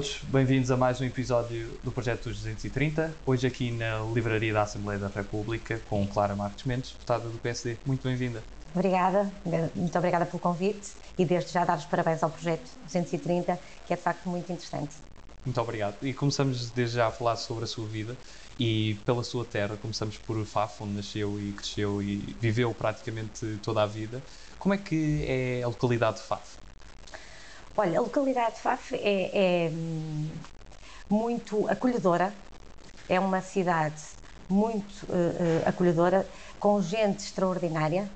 Todos, bem-vindos a mais um episódio do Projeto dos 230. Hoje aqui na Livraria da Assembleia da República com Clara Marques Mendes, deputada do PSD. Muito bem-vinda. Obrigada, muito obrigada pelo convite e desde já dar os parabéns ao projeto 230, que é de facto muito interessante. Muito obrigado. E começamos desde já a falar sobre a sua vida e pela sua terra. Começamos por Faf, onde nasceu e cresceu e viveu praticamente toda a vida. Como é que é a localidade de Faf? Olha, a localidade de Faf é, é muito acolhedora, é uma cidade muito uh, acolhedora, com gente extraordinária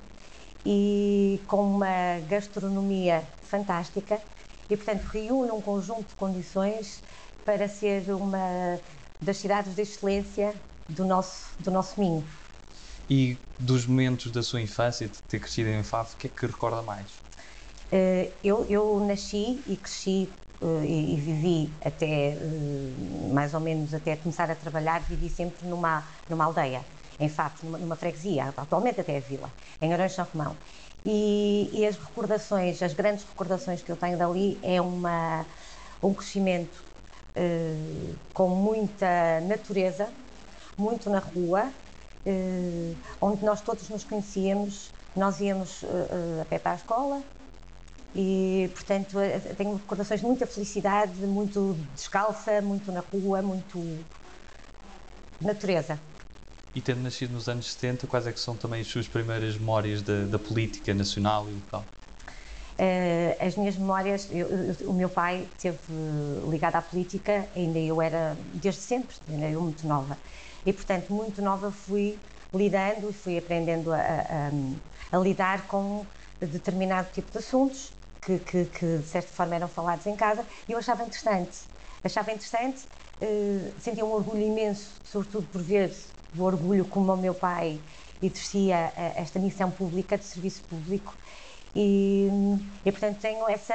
e com uma gastronomia fantástica e, portanto, reúne um conjunto de condições para ser uma das cidades de excelência do nosso, do nosso Minho. E dos momentos da sua infância, de ter crescido em Faf, o que é que recorda mais? Uh, eu, eu nasci e cresci uh, e, e, vivi até, uh, mais ou menos, até começar a trabalhar, vivi sempre numa, numa aldeia em Faf, numa, numa freguesia, atualmente até a vila, em Arões São Romão. E, e, as recordações, as grandes recordações que eu tenho dali é uma, um crescimento com muita natureza, muito na rua, onde nós todos nos conhecíamos, nós íamos uh, a pé para a escola e, portanto, tenho recordações de muita felicidade, muito descalça, muito na rua, muito natureza. E tendo nascido nos anos 70, quais é que são também as suas primeiras memórias da, da política nacional e local? Uh, as minhas memórias, eu, eu, o meu pai esteve ligado à política, ainda eu era, desde sempre, ainda eu muito nova. E, portanto, muito nova fui lidando e fui aprendendo a, a, a lidar com determinado tipo de assuntos que, que, que, de certa forma, eram falados em casa e eu achava interessante. Achava interessante, uh, sentia um orgulho imenso, sobretudo por ver o orgulho como o meu pai exercia esta missão pública, de serviço público, e, e portanto tenho essa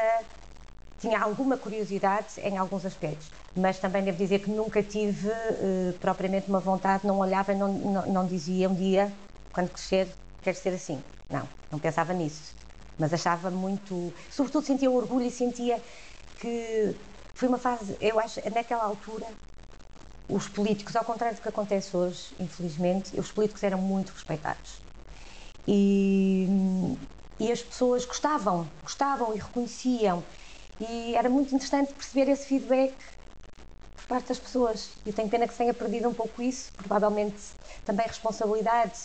tinha alguma curiosidade em alguns aspectos, mas também devo dizer que nunca tive uh, propriamente uma vontade, não olhava, não, não, não dizia um dia, quando crescer, quero ser assim. Não, não pensava nisso. Mas achava muito. Sobretudo sentia orgulho e sentia que foi uma fase, eu acho, naquela altura, os políticos, ao contrário do que acontece hoje, infelizmente, os políticos eram muito respeitados. E, e as pessoas gostavam, gostavam e reconheciam. E era muito interessante perceber esse feedback por parte das pessoas. E tenho pena que se tenha perdido um pouco isso, provavelmente também responsabilidade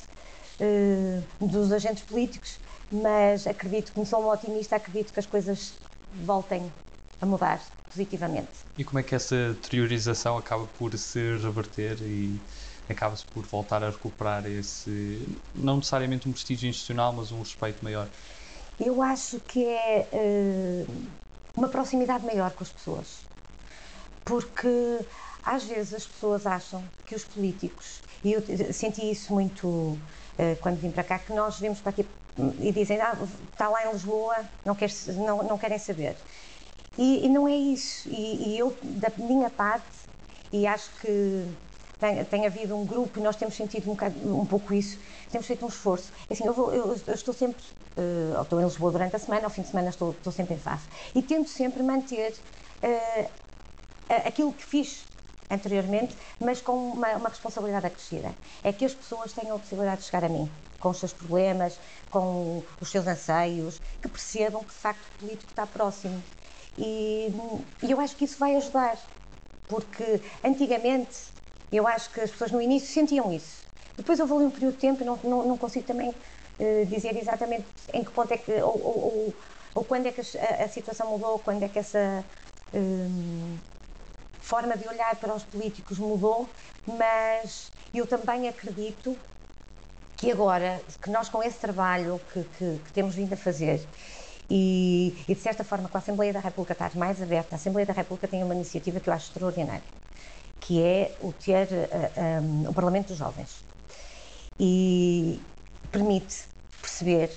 uh, dos agentes políticos, mas acredito, como sou uma otimista, acredito que as coisas voltem a mudar positivamente. E como é que essa deteriorização acaba por se reverter e acaba-se por voltar a recuperar esse, não necessariamente um prestígio institucional, mas um respeito maior? Eu acho que é uh, uma proximidade maior com as pessoas. Porque às vezes as pessoas acham que os políticos, e eu senti isso muito uh, quando vim para cá, que nós vemos para aqui e dizem, ah, está lá em Lisboa, não, quer, não, não querem saber. E, e não é isso. E, e, eu, da minha parte, e acho que tem, tem havido um grupo e nós temos sentido um, bocado, um pouco isso, temos feito um esforço. Assim, eu, vou, eu, eu estou sempre, uh, estou em Lisboa durante a semana, ao fim de semana estou, estou sempre em FAF. E tento sempre manter uh, aquilo que fiz anteriormente, mas com uma, uma responsabilidade acrescida. É que as pessoas tenham a possibilidade de chegar a mim com os seus problemas, com os seus anseios, que percebam que de facto o político está próximo e, e eu acho que isso vai ajudar, porque antigamente eu acho que as pessoas no início sentiam isso. Depois houve ali um período de tempo e não, não, não consigo também uh, dizer exatamente em que ponto é que, ou, ou, ou, quando é que a, a, situação mudou, quando é que essa um, forma de olhar para os políticos mudou, mas eu também acredito que agora, que nós com esse trabalho que, que, que temos vindo a fazer, e, e, de certa forma, com a Assembleia da República estar mais aberta, a Assembleia da República tem uma iniciativa que eu acho extraordinária, que é o ter uh, um, o Parlamento dos Jovens. E permite perceber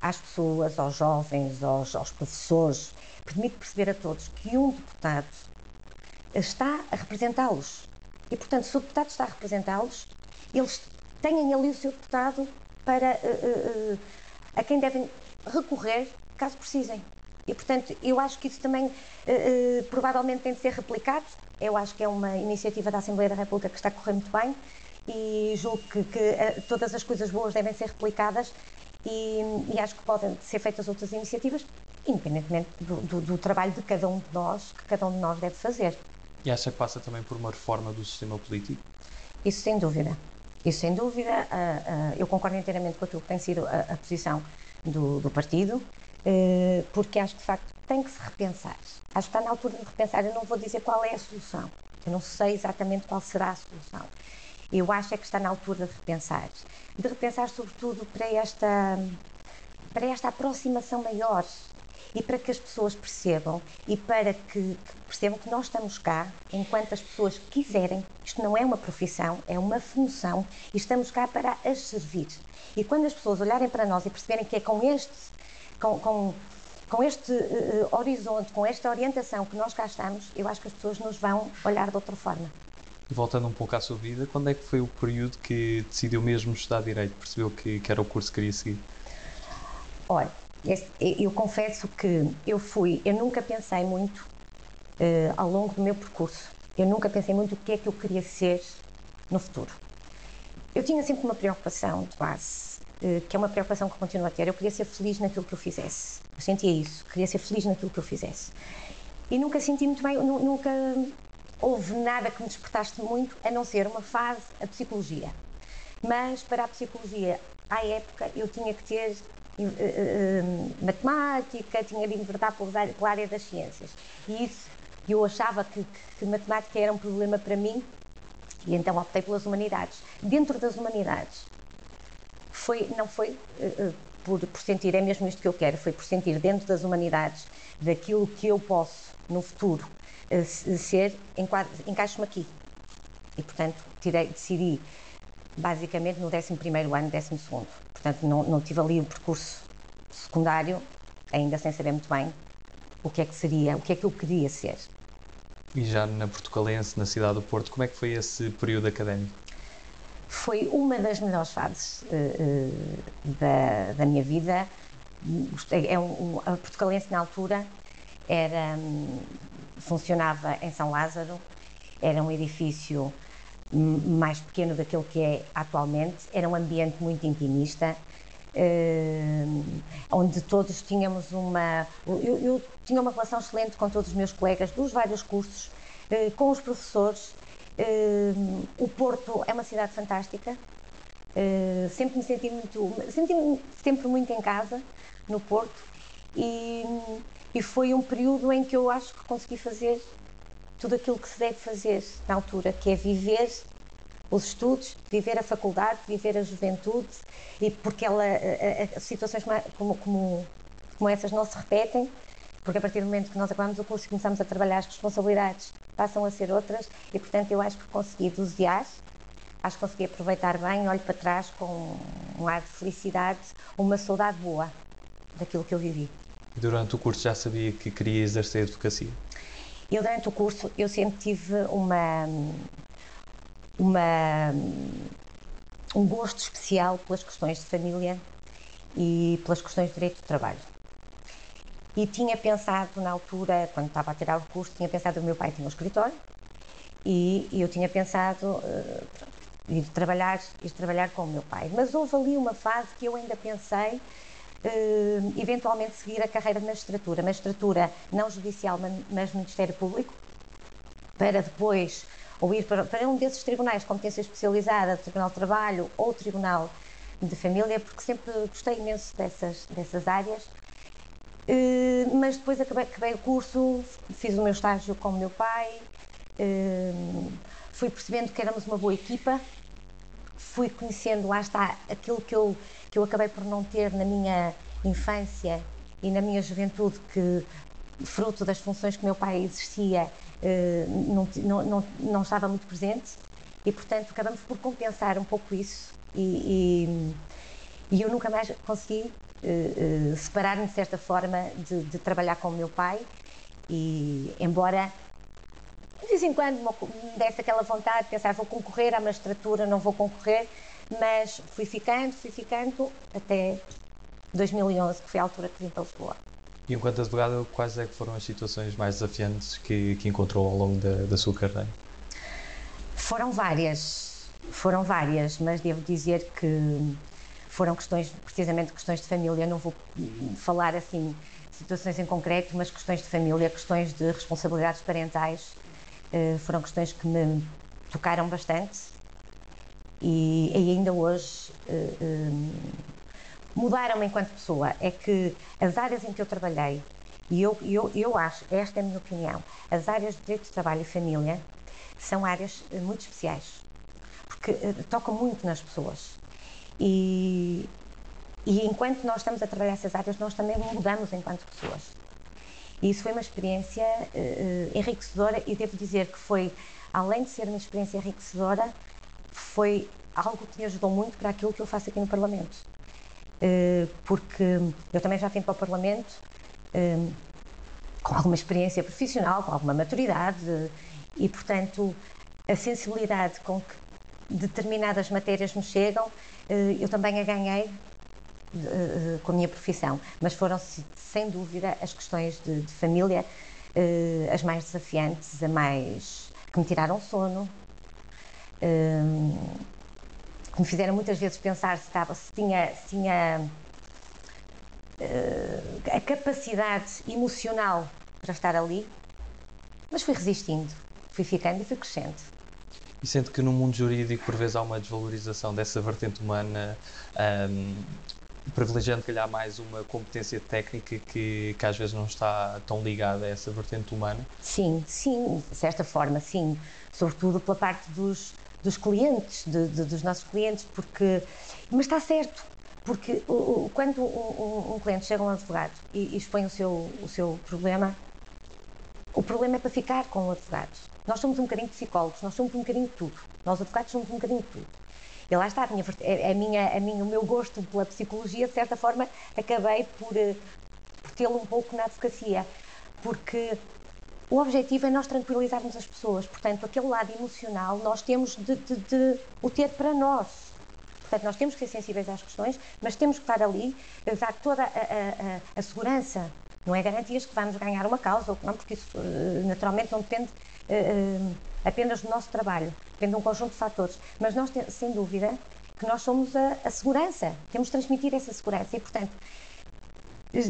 às pessoas, aos jovens, aos, aos professores, permite perceber a todos que um deputado está a representá-los. E, portanto, se o deputado está a representá-los, eles têm ali o seu deputado para uh, uh, a quem devem recorrer caso precisem. E, portanto, eu acho que isso também uh, provavelmente tem de ser replicado. Eu acho que é uma iniciativa da Assembleia da República que está a correr muito bem e julgo que, que todas as coisas boas devem ser replicadas e, e, acho que podem ser feitas outras iniciativas, independentemente do, do, do trabalho de cada um de nós, que cada um de nós deve fazer. E acha que passa também por uma reforma do sistema político? Isso sem dúvida. Isso sem dúvida. Uh, uh, eu concordo inteiramente com aquilo que tem sido a, a posição do, do partido, uh, porque acho que de facto tem que se repensar. Acho que está na altura de repensar. Eu não vou dizer qual é a solução. Eu não sei exatamente qual será a solução. Eu acho é que está na altura de repensar. De repensar, sobretudo, para esta, para esta aproximação maior e para que as pessoas percebam e para que, percebam que nós estamos cá enquanto as pessoas quiserem. Isto não é uma profissão, é uma função e estamos cá para as servir. E quando as pessoas olharem para nós e perceberem que é com este, com, com, com este uh, horizonte, com esta orientação que nós cá estamos, eu acho que as pessoas nos vão olhar de outra forma. E voltando um pouco à sua vida, quando é que foi o período que decidiu mesmo estudar Direito? Percebeu que, que era o curso que queria seguir? Olha, eu confesso que eu fui, eu nunca pensei muito uh, ao longo do meu percurso, eu nunca pensei muito o que é que eu queria ser no futuro. Eu tinha sempre uma preocupação de base, uh, que é uma preocupação que continuo a ter. Eu queria ser feliz naquilo que eu fizesse. Eu sentia isso, queria ser feliz naquilo que eu fizesse. E nunca senti muito bem, nunca houve nada que me despertasse muito, a não ser uma fase, a psicologia. Mas para a psicologia, à época, eu tinha que ter matemática, tinha de enverdar pela área das ciências. E isso, eu achava que, que, que matemática era um problema para mim, e então optei pelas humanidades. Dentro das humanidades, foi, não foi uh, por, por sentir, é mesmo isto que eu quero, foi por sentir dentro das humanidades daquilo que eu posso no futuro uh, ser, encaixo-me aqui. E portanto tirei, decidi basicamente no 11 ano, 12 Portanto, não, não tive ali o percurso secundário, ainda sem saber muito bem o que é que seria, o que é que eu queria ser. E já na Portugalense, na cidade do Porto, como é que foi esse período académico? Foi uma das melhores fases uh, uh, da, da minha vida. É um, um, a Portugalense, na altura, era, um, funcionava em São Lázaro, era um edifício mais pequeno daquele que é atualmente, era um ambiente muito intimista, uh, onde todos tínhamos uma. Eu, eu, tinha uma relação excelente com todos os meus colegas dos vários cursos, uh, com os professores. Uh, o Porto é uma cidade fantástica. sempre me senti muito, senti-me sempre muito em casa no Porto e, e foi um período em que eu acho que consegui fazer tudo aquilo que se deve fazer na altura, que é viver os estudos, viver a faculdade, viver a juventude, e porque ela, a, a, situações como, como, como essas não se repetem, porque a partir do momento que nós acabamos o curso e começamos a trabalhar, as responsabilidades passam a ser outras, e portanto eu acho que consegui dosear, acho que consegui aproveitar bem, olho para trás com um ar de felicidade, uma saudade boa daquilo que eu vivi. Durante o curso já sabia que queria exercer advocacia? Eu, durante o curso, eu sempre tive uma, uma, um gosto especial pelas questões de família e pelas questões de direito do trabalho. E tinha pensado na altura, quando estava a tirar o curso, tinha pensado, o meu pai tinha um escritório e, e eu tinha pensado uh, ir trabalhar, ir trabalhar com o meu pai. Mas houve ali uma fase que eu ainda pensei eventualmente seguir a carreira de magistratura, magistratura não judicial, mas Ministério Público, para depois ou ir para, para um desses tribunais de competência especializada, Tribunal de Trabalho ou Tribunal de Família, porque sempre gostei imenso dessas, dessas áreas. Uh, mas depois acabei, acabei, o curso, fiz o meu estágio com o meu pai, uh, fui percebendo que éramos uma boa equipa, fui conhecendo, lá está, aquilo que eu, que eu acabei por não ter na minha infância e na minha juventude, que fruto das funções que meu pai exercia, eh, não, não, não, estava muito presente. E, portanto, acabamos por compensar um pouco isso e, e, e eu nunca mais consegui uh, uh, separar-me, de certa forma, de, de, trabalhar com o meu pai. E, embora de vez em quando me desse aquela vontade de pensar vou concorrer à magistratura, não vou concorrer, mas fui ficando, fui ficando até 2011, que foi a altura que vim para Lisboa. E enquanto advogado, quais é que foram as situações mais desafiantes que, que encontrou ao longo da, da sua carreira? Foram várias, foram várias, mas devo dizer que foram questões, precisamente questões de família. Não vou falar assim situações em concreto, mas questões de família, questões de responsabilidades parentais, eh, foram questões que me tocaram bastante e, e ainda hoje eh, eh, mudaram-me enquanto pessoa. É que as áreas em que eu trabalhei, e eu, eu, eu acho, esta é a minha opinião, as áreas de direito de trabalho e família são áreas muito especiais, porque tocam muito nas pessoas. E, e enquanto nós estamos a trabalhar essas áreas, nós também mudamos enquanto pessoas. E isso foi uma experiência uh, enriquecedora e devo dizer que foi, além de ser uma experiência enriquecedora, foi algo que me ajudou muito para aquilo que eu faço aqui no Parlamento. Uh, porque eu também já vim para o Parlamento uh, com alguma experiência profissional, com alguma maturidade e, portanto, a sensibilidade com que determinadas matérias me chegam, eu também a ganhei uh, com a minha profissão, mas foram sem dúvida as questões de, de família uh, as mais desafiantes, a mais que me tiraram sono, uh, que me fizeram muitas vezes pensar se, estava, se tinha, se tinha a capacidade emocional para estar ali, mas fui resistindo, fui ficando e fui crescendo. E sente que no mundo jurídico, por vezes, há uma desvalorização dessa vertente humana, um, privilegiando, calhar, mais uma competência técnica que, que às vezes não está tão ligada a essa vertente humana? Sim, sim, de certa forma, sim. Sobretudo pela parte dos, dos clientes, de, de, dos nossos clientes, porque. Mas está certo, porque quando um, um, um, cliente chega a um advogado e, e expõe o seu, o seu problema, o problema é para ficar com o advogado. Nós somos um bocadinho psicólogos, nós somos um bocadinho de tudo. Nós advogados somos um bocadinho de tudo. E lá está, a minha, a minha, a minha, o meu gosto pela psicologia, de certa forma, acabei por, eh, por tê-lo um pouco na advocacia, porque o objetivo é nós tranquilizarmos as pessoas, portanto, aquele lado emocional nós temos de, de, de o ter para nós. Portanto, nós temos que ser sensíveis às questões, mas temos que estar ali, dar toda a, a, a segurança. Não é garantias que vamos ganhar uma causa ou não, porque isso eh, naturalmente não depende apenas do nosso trabalho, depende de um conjunto de fatores. Mas nós, sem dúvida, que nós somos a, a segurança, temos de transmitir essa segurança e, portanto,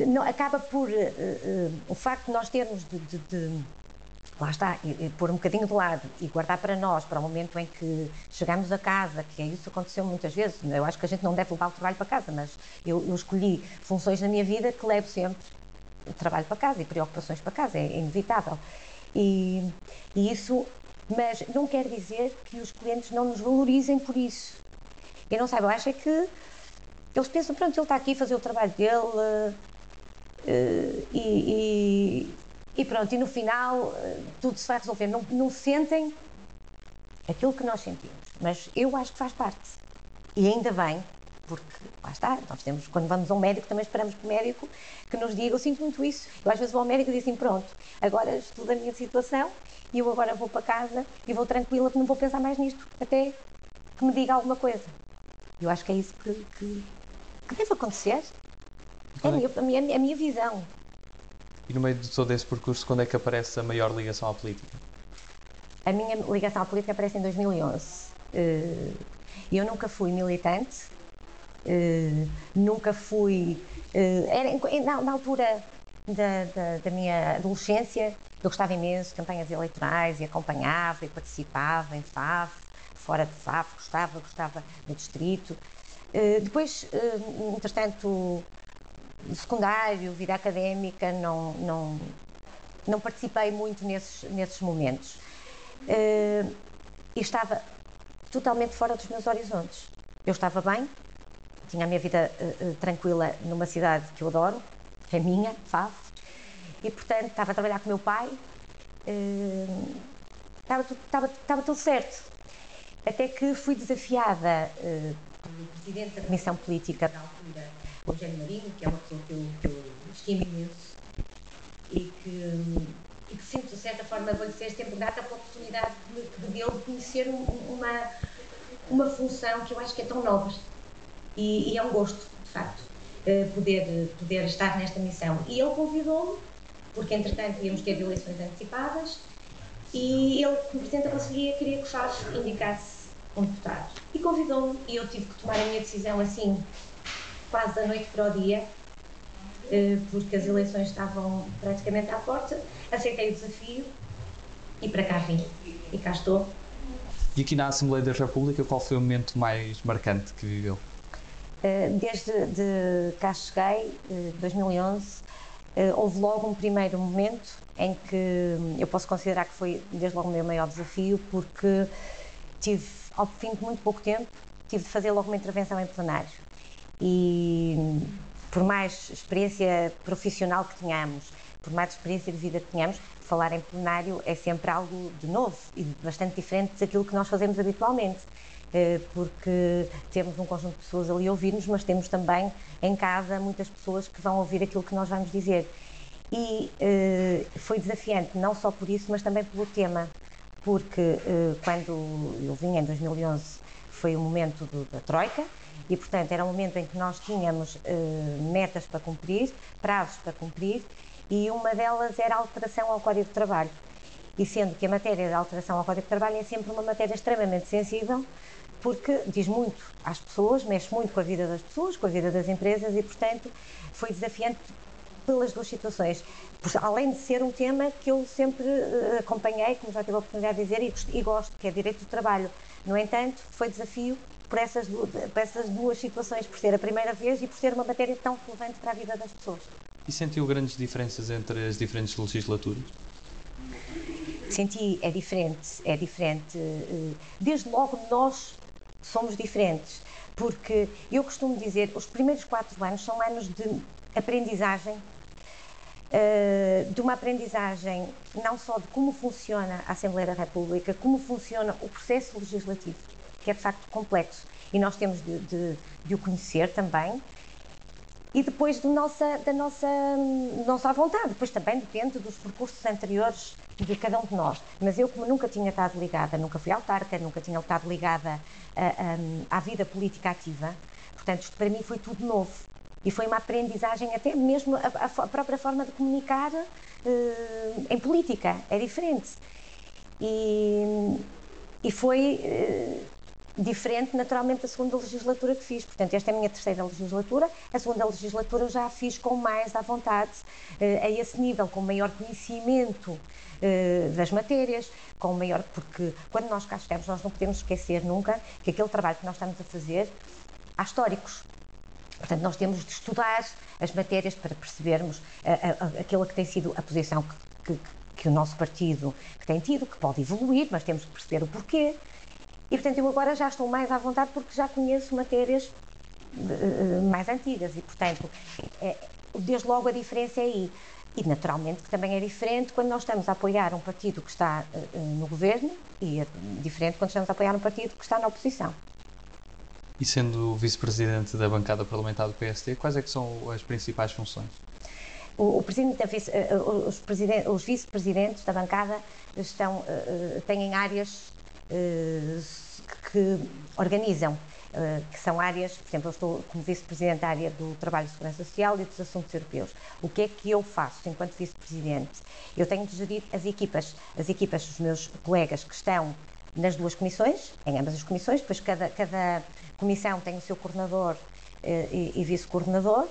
não, acaba por uh, uh, o facto de nós termos de, de, de lá está, e, e, pôr um bocadinho de lado e guardar para nós, para o momento em que chegamos a casa, que é isso aconteceu muitas vezes. Eu acho que a gente não deve levar o trabalho para casa, mas eu, eu escolhi funções na minha vida que levo sempre o trabalho para casa e preocupações para casa, é, é inevitável. E, e isso, mas não quer dizer que os clientes não nos valorizem por isso. Eu não sei, eu acho é que eles pensam, pronto, ele está aqui a fazer o trabalho dele uh, e, e, e, pronto, e no final uh, tudo se vai resolver. Não, não sentem aquilo que nós sentimos, mas eu acho que faz parte. E ainda bem, porque lá está, nós temos, quando vamos a um médico, também esperamos que o médico que nos diga, eu sinto muito isso. Eu às vezes vou ao médico e digo assim, pronto, agora estudo a minha situação e eu agora vou para casa e vou tranquila, que não vou pensar mais nisto, até que me diga alguma coisa. Eu acho que é isso que, que, que deve acontecer. É a minha, a, minha, a minha visão. E no meio de todo esse percurso, quando é que aparece a maior ligação à política? A minha ligação à política aparece em 2011. Eh, eu nunca fui militante, Uh, nunca fui. Uh, era, na, na altura da, da, da, minha adolescência, eu gostava imenso de campanhas eleitorais e acompanhava e participava em FAF, fora de FAF, gostava, gostava do distrito. Uh, depois, uh, entretanto, secundário, vida académica, não, não, não participei muito nesses, nesses momentos. Uh, e estava totalmente fora dos meus horizontes. Eu estava bem, tinha a minha vida tranquila numa cidade que eu adoro, que é minha, Faf, e portanto estava a trabalhar com meu pai, uh, estava, estava, estava tudo certo. Até que fui desafiada uh, pelo presidente da Comissão Política da altura, o Eugênio Marinho, que é uma pessoa que eu, que eu estimo imenso e que, e que sinto, de certa forma, vou-lhe ser sempre grata pela oportunidade que me deu de conhecer um, uma, uma função que eu acho que é tão nova e, e, é um gosto, de facto. uh, poder, poder estar nesta missão. E ele convidou-me, porque entretanto íamos ter eleições antecipadas, e ele, como Presidente da Conselhia, queria que o Chaves indicasse um deputado. E convidou-me, e eu tive que tomar a minha decisão assim, quase da noite para o dia, eh, porque as eleições estavam praticamente à porta. Aceitei o desafio e para cá vim. E cá estou. E aqui na Assembleia da República, qual foi o momento mais marcante que viveu? Eh, desde de cá cheguei, 2011, eh, houve logo um primeiro momento em que eu posso considerar que foi desde logo o meu maior desafio, porque tive, ao fim de muito pouco tempo, tive de fazer logo uma intervenção em plenário. E por mais experiência profissional que tenhamos, por mais experiência de vida que tenhamos, falar em plenário é sempre algo de novo e bastante diferente daquilo que nós fazemos habitualmente. Eh, porque temos um conjunto de pessoas ali a ouvir-nos, mas temos também em casa muitas pessoas que vão ouvir aquilo que nós vamos dizer. E eh, foi desafiante, não só por isso, mas também pelo tema, porque eh, quando eu vim em 2011 foi o momento do, da Troika, e portanto era um momento em que nós tínhamos metas para cumprir, prazos para cumprir, e uma delas era a alteração ao Código de Trabalho. E sendo que a matéria da alteração ao Código de Trabalho é sempre uma matéria extremamente sensível, porque diz muito às pessoas, mexe muito com a vida das pessoas, com a vida das empresas e, portanto, foi desafiante pelas duas situações. Além de ser um tema que eu sempre eh, acompanhei, como já tive a oportunidade de dizer, e, gosto, que é direito do trabalho. No entanto, foi desafio por essas, duas, por essas duas situações, por ser a primeira vez e por ser uma matéria tão relevante para a vida das pessoas. E sentiu grandes diferenças entre as diferentes legislaturas? Senti, é diferente, é diferente. Eh, desde logo nós somos diferentes, porque eu costumo dizer, os primeiros quatro anos são anos de aprendizagem, uh, de uma aprendizagem não só de como funciona a Assembleia da República, como funciona o processo legislativo, que é de facto complexo, e nós temos de, de, de o conhecer também, e depois de nossa, da nossa, nossa vontade. Depois também depende dos percursos anteriores de cada um de nós. Mas eu, como nunca tinha estado ligada, nunca fui autarca, nunca tinha estado ligada a, a, à vida política ativa, portanto, isto para mim foi tudo novo. E foi uma aprendizagem, até mesmo a, a própria forma de comunicar uh, em política, é diferente. E, e foi. Diferente, naturalmente, da segunda legislatura que fiz. Portanto, esta é a minha terceira legislatura. A segunda legislatura já a fiz com mais à vontade, eh, a esse nível, com maior conhecimento eh, das matérias, com maior. Porque quando nós cá chegamos, nós não podemos esquecer nunca que aquele trabalho que nós estamos a fazer há históricos. Portanto, nós temos de estudar as matérias para percebermos a, aquela que tem sido a posição que, que, que o nosso partido tem tido, que pode evoluir, mas temos que perceber o porquê. E, portanto, eu agora já estou mais à vontade porque já conheço matérias uh, mais antigas e, portanto, é, desde logo a diferença é aí. E, naturalmente, que também é diferente quando nós estamos a apoiar um partido que está uh, no governo e é diferente quando estamos a apoiar um partido que está na oposição. E sendo vice-presidente da bancada parlamentar do PSD, quais é que são as principais funções? O, o presidente vice, os, os vice-presidentes da bancada estão, têm áreas eh, que organizam, eh, que são áreas, por exemplo, eu estou como vice-presidente da área do Trabalho e Segurança Social e dos Assuntos Europeus. O que é que eu faço enquanto vice-presidente? Eu tenho de gerir as equipas, as equipas dos meus colegas que estão nas duas comissões, em ambas as comissões, depois cada, cada comissão tem o seu coordenador eh, e, e vice-coordenador,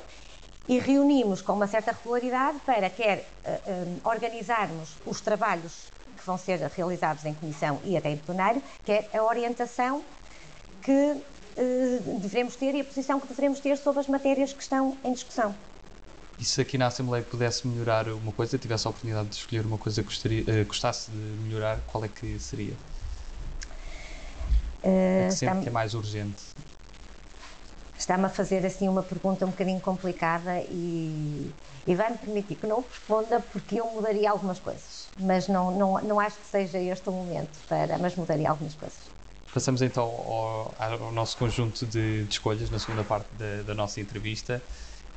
e reunimos com uma certa regularidade para quer uh, organizarmos os trabalhos que vão ser realizados em comissão e até em plenário, que é a orientação que eh, devemos ter e a posição que devemos ter sobre as matérias que estão em discussão. E se aqui na Assembleia pudesse melhorar uma coisa, tivesse a oportunidade de escolher uma coisa que gostaria, eh, gostasse de melhorar, qual é que seria? Uh, é que sempre que é mais urgente. Está-me a fazer assim uma pergunta um bocadinho complicada e, e vai-me permitir que não responda porque eu mudaria algumas coisas mas não, não, não acho que seja este o momento para, mas mudaria algumas coisas. Passamos então ao, ao nosso conjunto de, de, escolhas na segunda parte da, da, nossa entrevista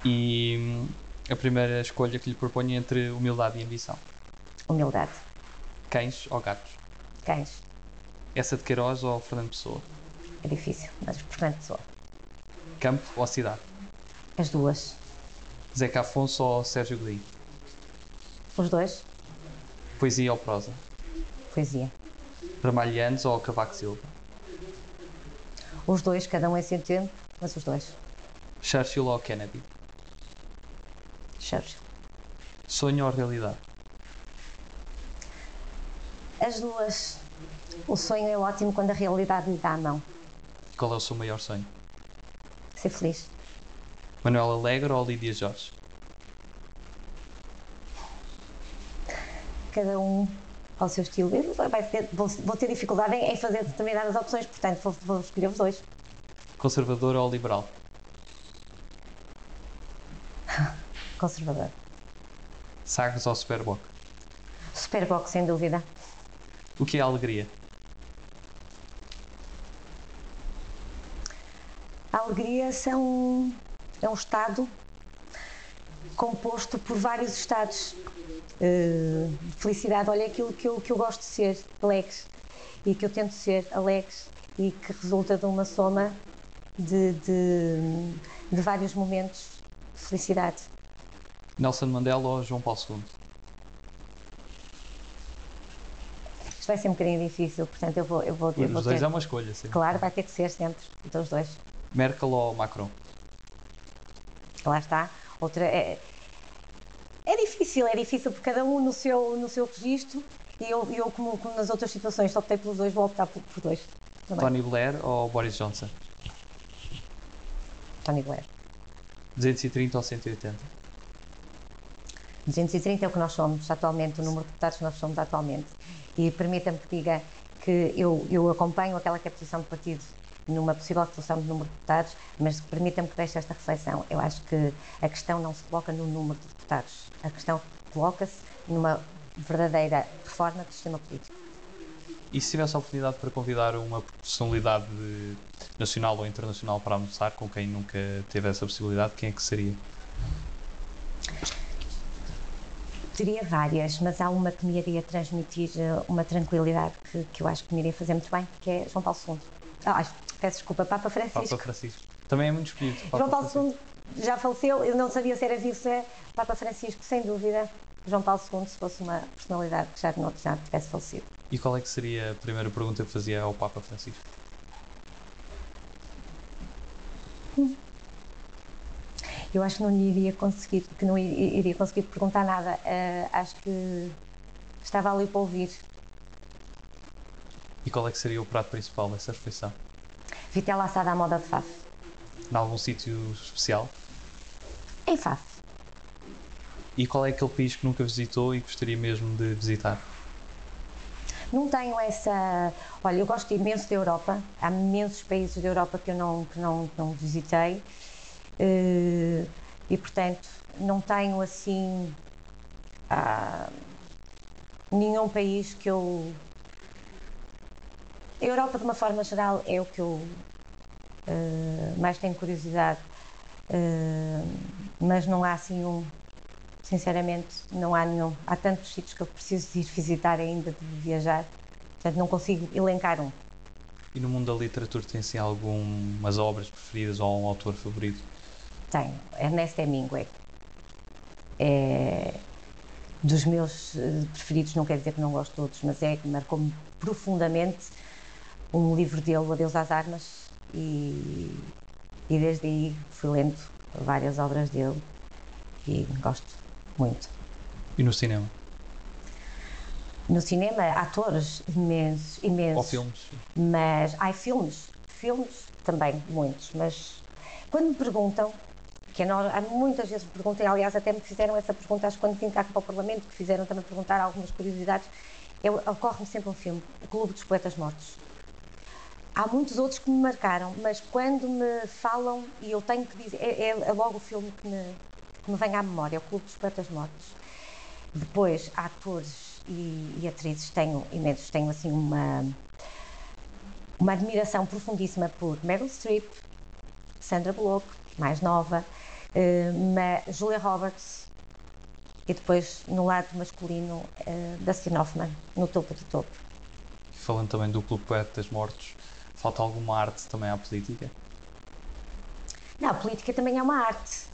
e hum, a primeira escolha que lhe proponho é entre humildade e ambição. Humildade. Cães ou gatos? Cães. Essa de Queiroz ou Fernando Pessoa? É difícil, mas Fernando Pessoa. Campo ou cidade? As duas. Zeca Afonso ou Sérgio Godinho? Os dois. Poesia ou prosa? Poesia. Ramalhianos ou Cavaco Silva? Os dois, cada um em seu tempo, mas os dois. Churchill ou Kennedy? Churchill. Sonho ou realidade? As duas. O sonho é ótimo quando a realidade lhe dá a mão. Qual é o seu maior sonho? Ser feliz. Manuel Alegre ou Lídia Jorge? Cada um ao seu estilo. Eu vai ter- vou, vou ter dificuldade em, em fazer determinadas opções, portanto vou, vou escolher os dois. Conservador ou liberal? Conservador. Sagres ou Superboc? Superbox, sem dúvida. O que é alegria? A alegria são, é um estado composto por vários estados. Eh, felicidade, olha, é aquilo que eu, que eu gosto de ser, alegres. E que eu tento ser alegres e que resulta de uma soma de, de, de vários momentos de felicidade. Nelson Mandela ou João Paulo II? Isto vai ser um bocadinho difícil, portanto eu vou, eu vou, eu vou Os dois ter. é uma escolha, sim. Claro, vai ter que ser sempre, dos dois. Merkel ou Macron? Lá está. Outra é difícil, é difícil porque cada um no seu, no seu registro e eu, eu como, como nas outras situações optei pelos dois, vou optar por, por dois. Também. Tony Blair ou Boris Johnson? Tony Blair. 230 ou 180? 230 é o que nós somos atualmente, o número de deputados que nós somos atualmente. E permita-me que diga que eu, eu acompanho aquela que é a posição do partido numa possível redução do número de deputados, mas permita-me que deixe esta reflexão. Eu acho que a questão não se coloca no número de deputados, a questão coloca-se numa verdadeira reforma do sistema político. E se tivesse a oportunidade para convidar uma personalidade nacional ou internacional para almoçar com quem nunca teve essa possibilidade, quem é que seria? Teria várias, mas há uma que me iria transmitir eh, uma tranquilidade que, que eu acho que me iria fazer muito bem, que é João Paulo II. Ah, peço desculpa, Papa Francisco. Papa Francisco. Também é muito escolhido. Papa João Paulo Francisco. II já faleceu, eu não sabia se era vivo, se é Papa Francisco, sem dúvida. João Paulo II, se fosse uma personalidade que já não já tivesse falecido. E qual é que seria a primeira pergunta que fazia ao Papa Francisco? Eu acho que não lhe iria conseguir, que não iria conseguir perguntar nada. Eh, acho que estava ali para ouvir. E qual é que seria o prato principal dessa refeição? Vitela assada à moda de Faf. Em algum sítio especial? Em Faf. E qual é aquele país que nunca visitou e gostaria mesmo de visitar? Não tenho essa. Olha, eu gosto imenso da Europa. Há imensos países da Europa que eu não, que não, não visitei. Eh, e, portanto, não tenho assim. ah, nenhum país que eu. A Europa, de uma forma geral, é o que eu eh, mais tenho curiosidade. Eh, mas não há assim um. Sinceramente, não há nenhum. Há tantos sítios que eu preciso de ir visitar ainda, de viajar. Portanto, não consigo elencar um. E no mundo da literatura tem assim algumas obras preferidas ou um autor favorito? Tenho. Ernesto Hemingway. É dos meus eh, preferidos, não quer dizer que não gosto de todos, mas é que marcou-me profundamente um livro dele, Adeus às Armas, e, e desde aí fui lendo várias obras dele e gosto muito. E no cinema? No cinema, atores imensos, imensos. Ou filmes? Mas há filmes, filmes também, muitos, mas quando me perguntam, que é nós, há muitas vezes me perguntam, e aliás até me fizeram essa pergunta, acho que quando vim cá para o Parlamento, que fizeram também perguntar algumas curiosidades, ocorre-me sempre um filme, O Clube dos Poetas Mortos. Há muitos outros que me marcaram, mas quando me falam, e eu tenho que dizer, é, é- é logo o filme que me, que me vem à memória, O Clube dos Poetas Mortos. Depois, atores e, e atrizes, tenho imensos, tenho assim uma, uma admiração profundíssima por Meryl Streep, Sandra Bullock, mais nova, mas Julia Roberts e depois no lado masculino eh, Dustin Hoffman, no topo do topo. Falando também do Clube Poetas Mortos, falta alguma arte também à política? Não, a política também é uma arte.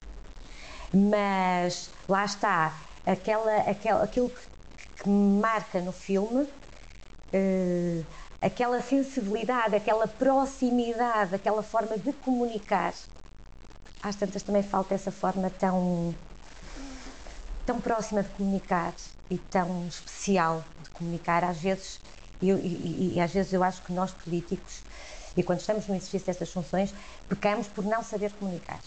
Mas lá está, aquela, aquela, aquilo que, marca no filme, uh, aquela sensibilidade, aquela proximidade, aquela forma de comunicar. Às tantas também falta essa forma tão, tão próxima de comunicar e tão especial de comunicar. Às vezes, e, e, e às vezes eu acho que nós políticos, e quando estamos no exercício destas funções, pecamos por não saber comunicar.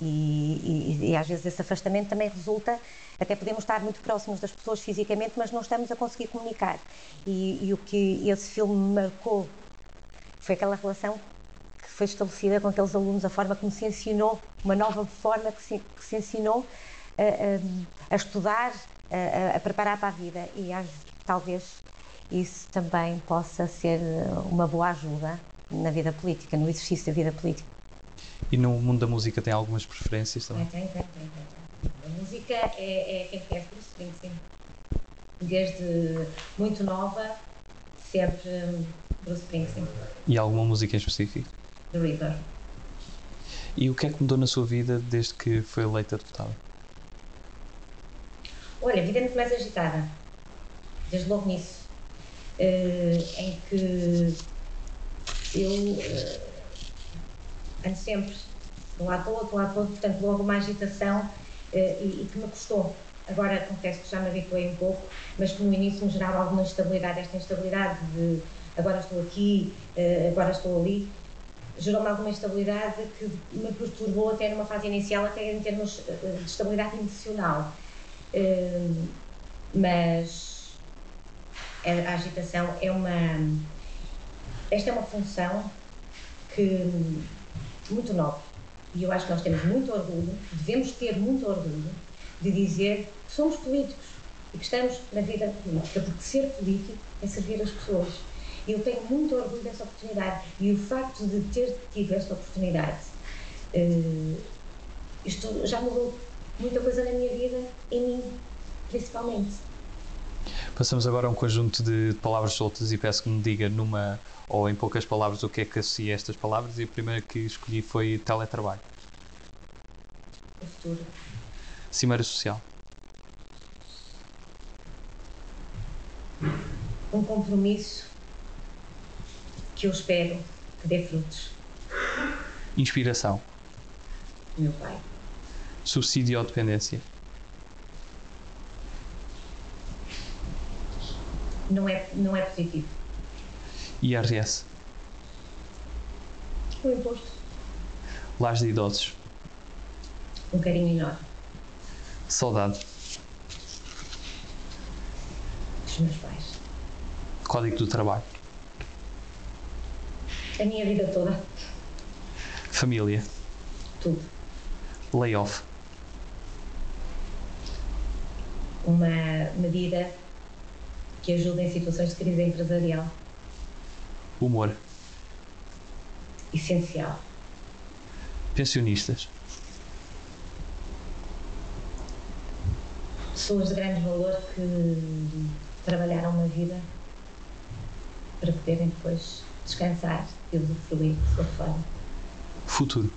E, e, e, às vezes esse afastamento também resulta, até podemos estar muito próximos das pessoas fisicamente, mas não estamos a conseguir comunicar. E, e o que esse filme marcou foi aquela relação que foi estabelecida com aqueles alunos, a forma como se ensinou, uma nova forma que se, que se ensinou a, a, a estudar, a, a, preparar para a vida. E talvez isso também possa ser uma boa ajuda na vida política, no exercício da vida política. E no mundo da música tem algumas preferências também? Tem, tem, tem. tem, A música é, é Bruce Springsteen. Desde muito nova, sempre Bruce Springsteen. E alguma música em específico? The River. E o que é que mudou na sua vida desde que foi eleita deputada? Olha, a vida é muito mais agitada. Desde logo nisso. Uh, em que eu uh, ando sempre de um lado para o outro, de lado para o outro, portanto, logo uma agitação uh, e, e, que me custou. Agora confesso que já me habituei um pouco, mas que no início me gerava alguma instabilidade, esta instabilidade de agora estou aqui, agora estou ali, gerou-me alguma instabilidade que me perturbou até numa fase inicial, até em termos de estabilidade emocional. mas a agitação é uma. Esta é uma função que muito nobre. E eu acho que nós temos muito orgulho, devemos ter muito orgulho de dizer que somos políticos e que estamos na vida política, porque ser político é servir as pessoas. E eu tenho muito orgulho dessa oportunidade. E o facto de ter tido esta oportunidade, uh, isto já mudou muita coisa na minha vida, em mim, principalmente. Passamos agora a um conjunto de palavras soltas e peço que me diga numa ou em poucas palavras o que é que associa estas palavras e a primeira que escolhi foi teletrabalho. O futuro. Cimeira social. Um compromisso que eu espero que dê frutos. Inspiração. Meu pai. Subsídio ou dependência. Não é, não é positivo. IRS. O imposto. Lares de idosos. Um carinho enorme. Saudade. Dos meus pais. Código do trabalho. A minha vida toda. Família. Tudo. Layoff. Uma medida que ajuda em situações de crise empresarial. Humor. Essencial. Pensionistas. Pessoas de grande valor que trabalharam uma vida para poderem depois descansar e usufruir de sua forma. Futuro.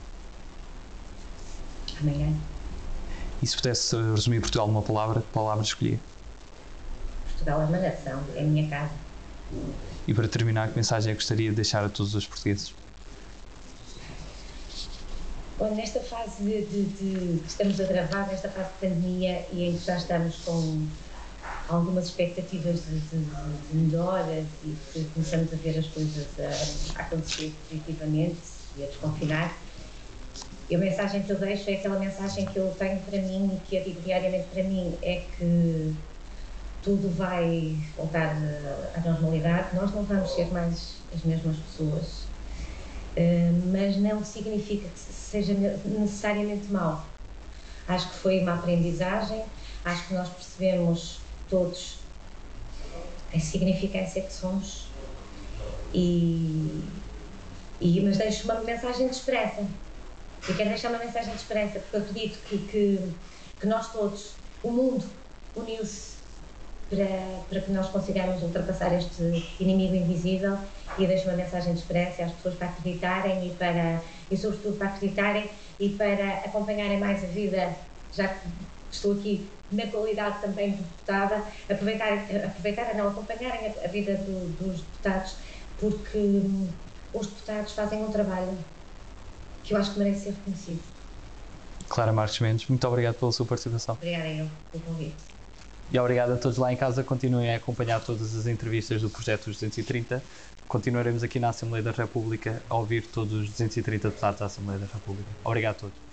Amanhã. E se pudesse resumir Portugal numa palavra, que palavra escolhia? Portugal é uma nação, é a minha casa. E para terminar, que mensagem é que gostaria de deixar a todos os portugueses? Bom, nesta fase de, de, de, que estamos a gravar, nesta fase de pandemia e em que já estamos com algumas expectativas de, de melhoras e que começamos a ver as coisas a, a acontecer positivamente e a desconfinar, e a mensagem que eu deixo é aquela mensagem que eu tenho para mim e que eu digo diariamente para mim, é que tudo vai voltar à normalidade, nós não vamos ser mais as mesmas pessoas, eh, mas não significa que seja necessariamente mau. Acho que foi uma aprendizagem, acho que nós percebemos todos a significância que somos e, e mas deixo uma mensagem de esperança. Eu quero deixar uma mensagem de esperança, porque acredito que, que, que nós todos, o mundo uniu-se para, para que nós consigamos ultrapassar este inimigo invisível e deixo uma mensagem de esperança às pessoas para acreditarem e para e sobretudo para acreditarem e para acompanharem mais a vida, já que estou aqui na qualidade também de deputada, aproveitar, aproveitar não acompanharem a, vida do, dos deputados, porque hum, os deputados fazem um trabalho que eu acho que merece ser reconhecido. Clara Marques Mendes, muito obrigado pela sua participação. Obrigada eu pelo convite. E obrigado a todos lá em casa. Continuem a acompanhar todas as entrevistas do Projeto 230. Continuaremos aqui na Assembleia da República a ouvir todos os 230 deputados da Assembleia da República. Obrigado a todos.